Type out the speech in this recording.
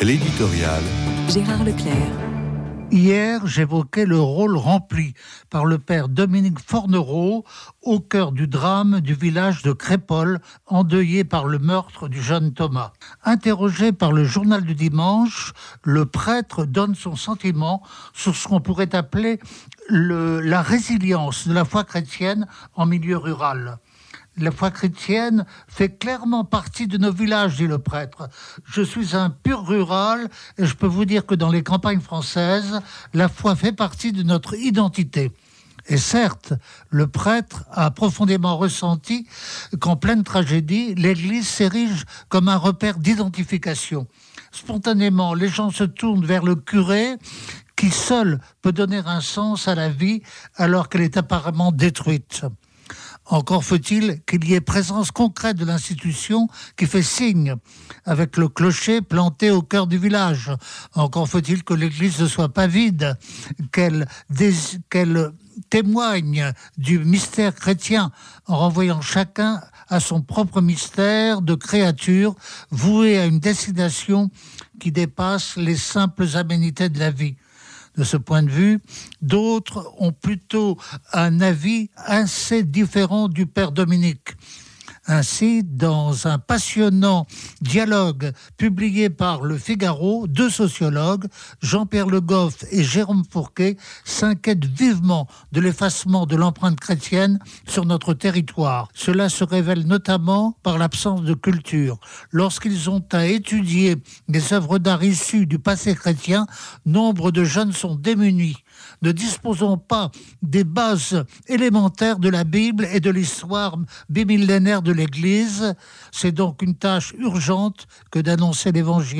L'éditorial. Gérard Leclerc. Hier, j'évoquais le rôle rempli par le père Dominique Fornereau au cœur du drame du village de Crépole, endeuillé par le meurtre du jeune Thomas. Interrogé par le journal du dimanche, le prêtre donne son sentiment sur ce qu'on pourrait appeler le, la résilience de la foi chrétienne en milieu rural la foi chrétienne fait clairement partie de nos villages, dit le prêtre. Je suis un pur rural et je peux vous dire que dans les campagnes françaises, la foi fait partie de notre identité. Et certes, le prêtre a profondément ressenti qu'en pleine tragédie, l'Église s'érige comme un repère d'identification. Spontanément, les gens se tournent vers le curé qui seul peut donner un sens à la vie alors qu'elle est apparemment détruite. Encore faut-il qu'il y ait présence concrète de l'institution qui fait signe avec le clocher planté au cœur du village. Encore faut-il que l'église ne soit pas vide, qu'elle témoigne du mystère chrétien en renvoyant chacun à son propre mystère de créature vouée à une destination qui dépasse les simples aménités de la vie de ce point de vue. D'autres ont plutôt un avis assez différent du père Dominique. Ainsi, dans un passionnant dialogue publié par Le Figaro, deux sociologues, Jean-Pierre Le Goff et Jérôme Fourquet, s'inquiètent vivement de l'effacement de l'empreinte chrétienne sur notre territoire. Cela se révèle notamment par l'absence de culture. Lorsqu'ils ont à étudier des œuvres d'art issues du passé chrétien, nombre de jeunes sont démunis ne disposons pas des bases élémentaires de la Bible et de l'histoire bimillénaire de l'Église. C'est donc une tâche urgente que d'annoncer l'Évangile.